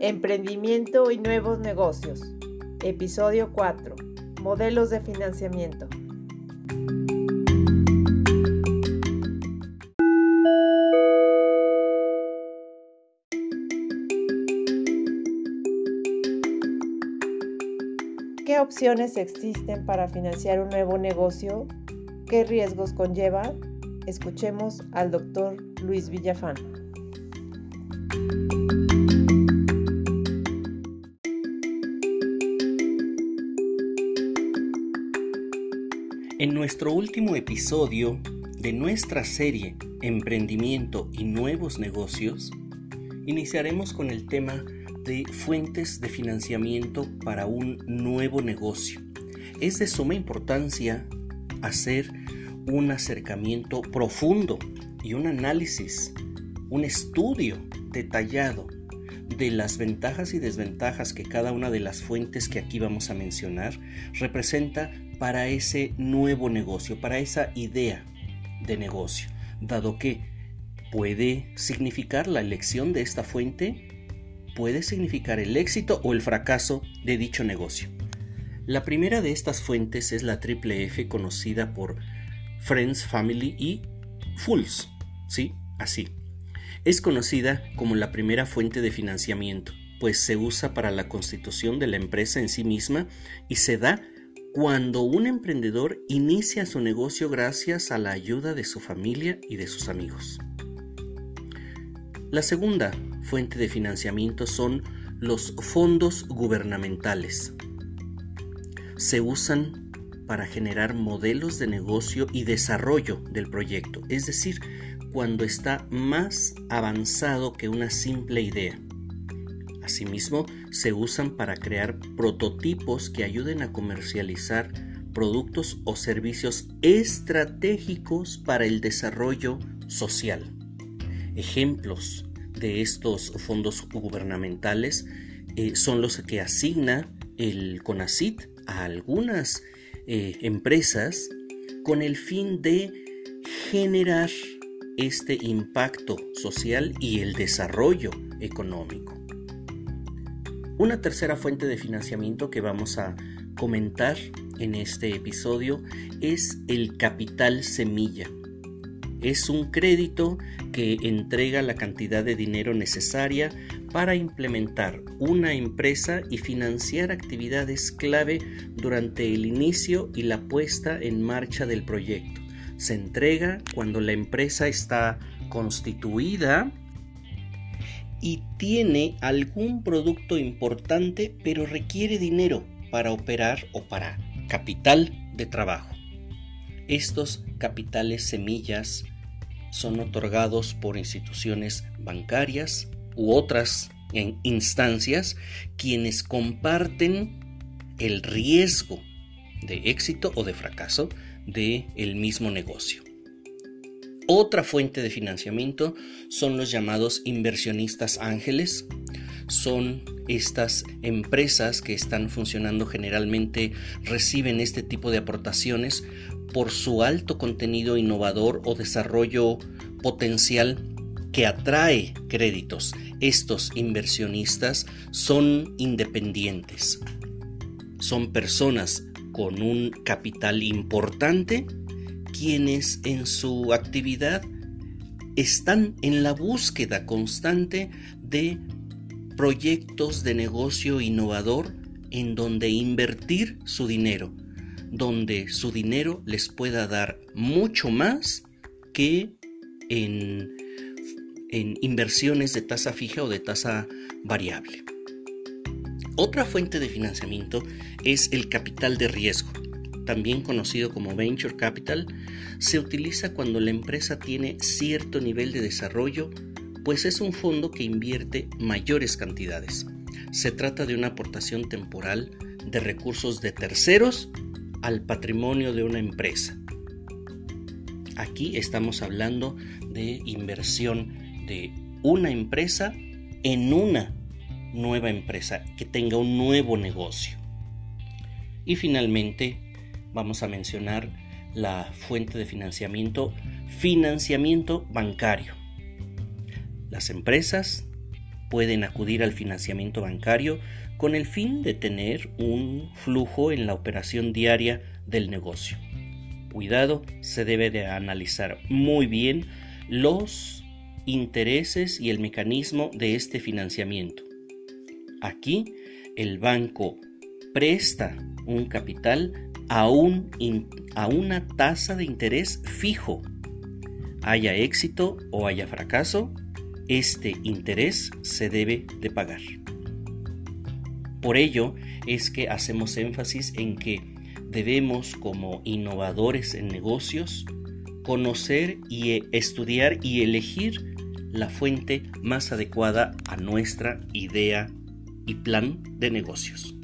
Emprendimiento y nuevos negocios. Episodio 4. Modelos de financiamiento. ¿Qué opciones existen para financiar un nuevo negocio? ¿Qué riesgos conlleva? Escuchemos al doctor Luis Villafán. Nuestro último episodio de nuestra serie Emprendimiento y Nuevos Negocios, iniciaremos con el tema de fuentes de financiamiento para un nuevo negocio. Es de suma importancia hacer un acercamiento profundo y un análisis, un estudio detallado de las ventajas y desventajas que cada una de las fuentes que aquí vamos a mencionar representa para ese nuevo negocio, para esa idea de negocio, dado que puede significar la elección de esta fuente, puede significar el éxito o el fracaso de dicho negocio. La primera de estas fuentes es la triple F conocida por Friends, Family y Fools, ¿sí? Así. Es conocida como la primera fuente de financiamiento, pues se usa para la constitución de la empresa en sí misma y se da cuando un emprendedor inicia su negocio gracias a la ayuda de su familia y de sus amigos. La segunda fuente de financiamiento son los fondos gubernamentales. Se usan para generar modelos de negocio y desarrollo del proyecto, es decir, cuando está más avanzado que una simple idea. Asimismo, se usan para crear prototipos que ayuden a comercializar productos o servicios estratégicos para el desarrollo social. Ejemplos de estos fondos gubernamentales eh, son los que asigna el CONACIT a algunas eh, empresas con el fin de generar este impacto social y el desarrollo económico. Una tercera fuente de financiamiento que vamos a comentar en este episodio es el capital semilla. Es un crédito que entrega la cantidad de dinero necesaria para implementar una empresa y financiar actividades clave durante el inicio y la puesta en marcha del proyecto. Se entrega cuando la empresa está constituida y tiene algún producto importante pero requiere dinero para operar o para capital de trabajo. Estos capitales semillas son otorgados por instituciones bancarias, u otras instancias quienes comparten el riesgo de éxito o de fracaso de el mismo negocio. Otra fuente de financiamiento son los llamados inversionistas ángeles. Son estas empresas que están funcionando generalmente reciben este tipo de aportaciones por su alto contenido innovador o desarrollo potencial que atrae créditos. Estos inversionistas son independientes. Son personas con un capital importante quienes en su actividad están en la búsqueda constante de proyectos de negocio innovador en donde invertir su dinero, donde su dinero les pueda dar mucho más que en en inversiones de tasa fija o de tasa variable. Otra fuente de financiamiento es el capital de riesgo, también conocido como venture capital, se utiliza cuando la empresa tiene cierto nivel de desarrollo, pues es un fondo que invierte mayores cantidades. Se trata de una aportación temporal de recursos de terceros al patrimonio de una empresa. Aquí estamos hablando de inversión de una empresa en una nueva empresa que tenga un nuevo negocio. Y finalmente vamos a mencionar la fuente de financiamiento, financiamiento bancario. Las empresas pueden acudir al financiamiento bancario con el fin de tener un flujo en la operación diaria del negocio. Cuidado, se debe de analizar muy bien los intereses y el mecanismo de este financiamiento. Aquí el banco presta un capital a, un, a una tasa de interés fijo. Haya éxito o haya fracaso, este interés se debe de pagar. Por ello es que hacemos énfasis en que debemos como innovadores en negocios conocer y estudiar y elegir la fuente más adecuada a nuestra idea y plan de negocios.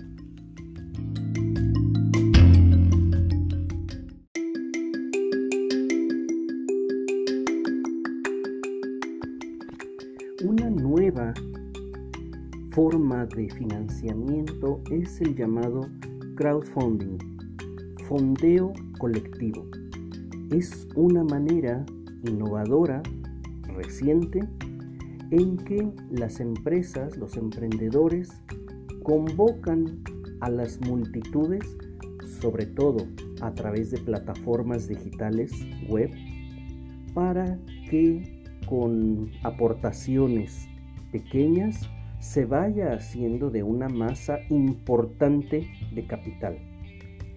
Forma de financiamiento es el llamado crowdfunding, fondeo colectivo. Es una manera innovadora, reciente, en que las empresas, los emprendedores, convocan a las multitudes, sobre todo a través de plataformas digitales web, para que con aportaciones pequeñas se vaya haciendo de una masa importante de capital,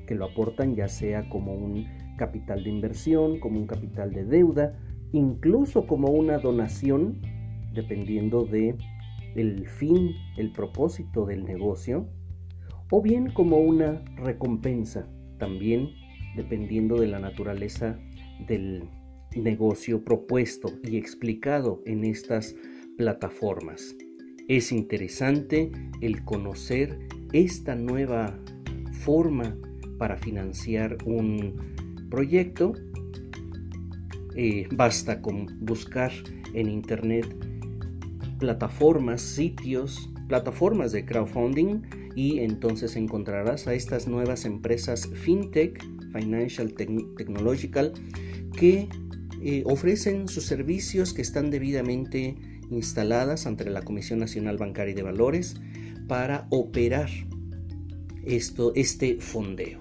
que lo aportan ya sea como un capital de inversión, como un capital de deuda, incluso como una donación, dependiendo de el fin, el propósito del negocio, o bien como una recompensa, también dependiendo de la naturaleza del negocio propuesto y explicado en estas plataformas. Es interesante el conocer esta nueva forma para financiar un proyecto. Eh, basta con buscar en internet plataformas, sitios, plataformas de crowdfunding y entonces encontrarás a estas nuevas empresas fintech, financial technological, que eh, ofrecen sus servicios que están debidamente instaladas ante la Comisión Nacional Bancaria y de Valores para operar esto, este fondeo.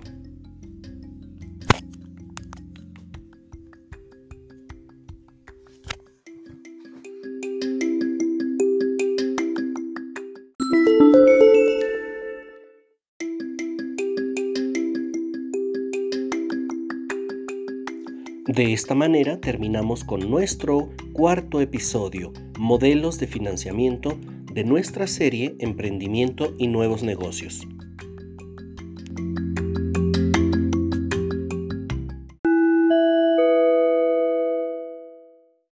De esta manera terminamos con nuestro cuarto episodio, Modelos de Financiamiento de nuestra serie Emprendimiento y Nuevos Negocios.